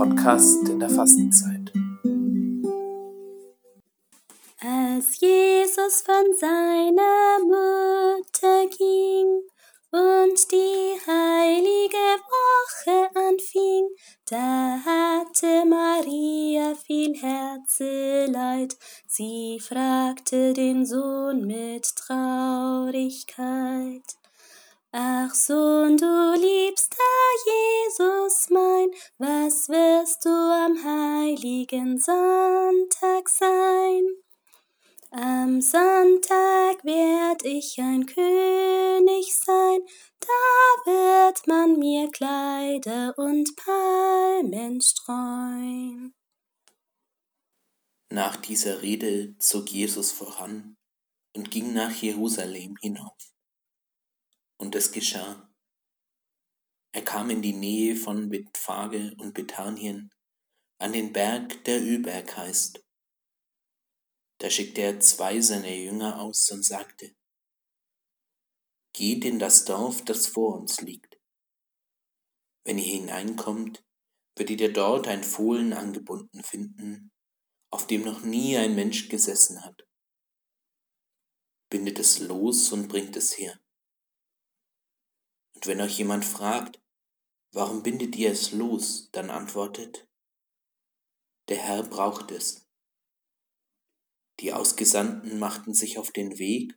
Podcast in der Fastenzeit. Als Jesus von seiner Mutter ging und die heilige Woche anfing, da hatte Maria viel Herzeleid. Sie fragte den Sohn mit Traurigkeit. Ach Sohn, du liebster Jesus mein, was wirst du am heiligen Sonntag sein? Am Sonntag werd ich ein König sein, da wird man mir Kleider und Palmen streuen. Nach dieser Rede zog Jesus voran und ging nach Jerusalem hinauf. Und es geschah. Er kam in die Nähe von Bethphage und Bethanien, an den Berg, der Ölberg heißt. Da schickte er zwei seiner Jünger aus und sagte, Geht in das Dorf, das vor uns liegt. Wenn ihr hineinkommt, werdet ihr dort ein Fohlen angebunden finden, auf dem noch nie ein Mensch gesessen hat. Bindet es los und bringt es her. Und wenn euch jemand fragt, warum bindet ihr es los, dann antwortet, der Herr braucht es. Die Ausgesandten machten sich auf den Weg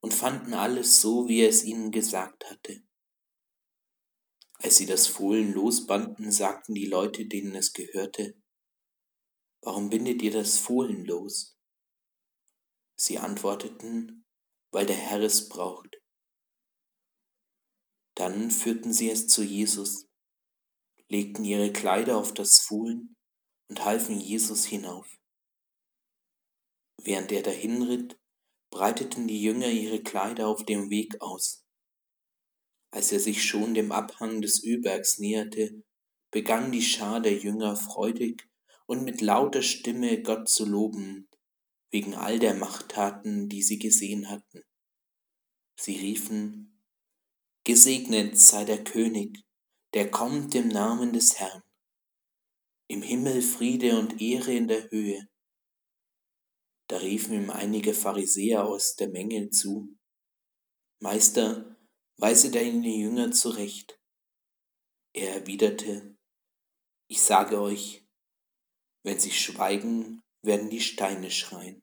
und fanden alles so, wie er es ihnen gesagt hatte. Als sie das Fohlen losbanden, sagten die Leute, denen es gehörte, Warum bindet ihr das Fohlen los? Sie antworteten, weil der Herr es braucht. Dann führten sie es zu Jesus, legten ihre Kleider auf das Fohlen und halfen Jesus hinauf. Während er dahinritt, breiteten die Jünger ihre Kleider auf dem Weg aus. Als er sich schon dem Abhang des Ölbergs näherte, begann die Schar der Jünger freudig und mit lauter Stimme Gott zu loben, wegen all der Machttaten, die sie gesehen hatten. Sie riefen, Gesegnet sei der König, der kommt im Namen des Herrn. Im Himmel Friede und Ehre in der Höhe. Da riefen ihm einige Pharisäer aus der Menge zu. Meister, weise deine Jünger zurecht. Er erwiderte, ich sage euch, wenn sie schweigen, werden die Steine schreien.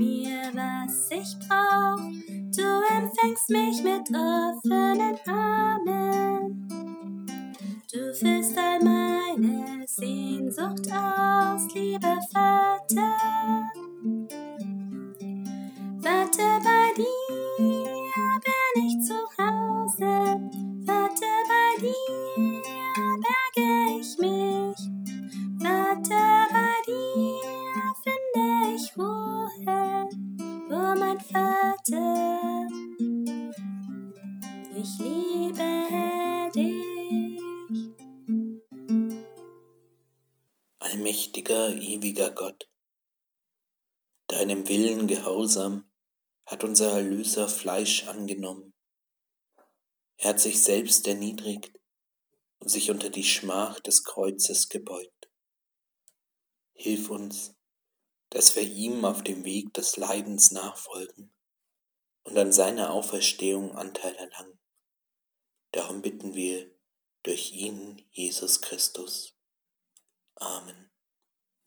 mir, was ich brauch. Du empfängst mich mit offenen Armen. Du füllst all meine Sehnsucht aus, lieber Vater. Vater, liebe dich. Allmächtiger, ewiger Gott, deinem Willen gehorsam hat unser Erlöser Fleisch angenommen. Er hat sich selbst erniedrigt und sich unter die Schmach des Kreuzes gebeugt. Hilf uns, dass wir ihm auf dem Weg des Leidens nachfolgen und an seiner Auferstehung Anteil erlangen. Darum bitten wir durch ihn, Jesus Christus. Amen.